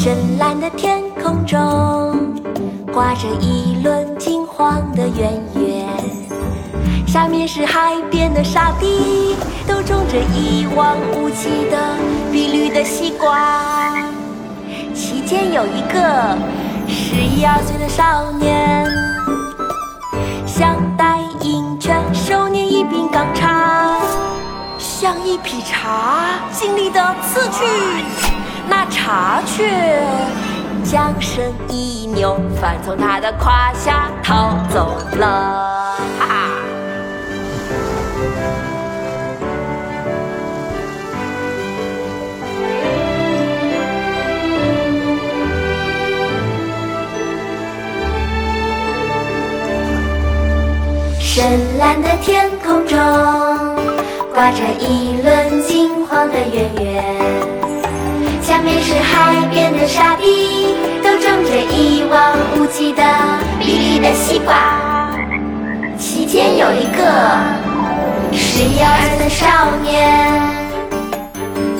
深蓝的天空中挂着一轮金黄的圆月，下面是海边的沙地，都种着一望无际的碧绿的西瓜。其间有一个十一二岁的少年，想带鹰犬，手捻一柄钢叉，像一匹茶，尽力的刺去。那茶却将身一扭，反从他的胯下逃走了。哈哈！深蓝的天空中挂着一轮金黄的圆月。海边的沙地，都种着一望无际的碧绿的西瓜。其间有一个十一二岁的少年，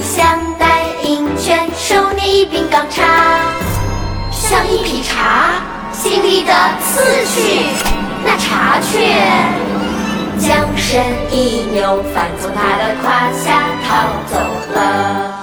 想带银圈，手捏一柄钢叉，像一匹茶，尽力的刺去。那茶却将身一扭，反从他的胯下逃走了。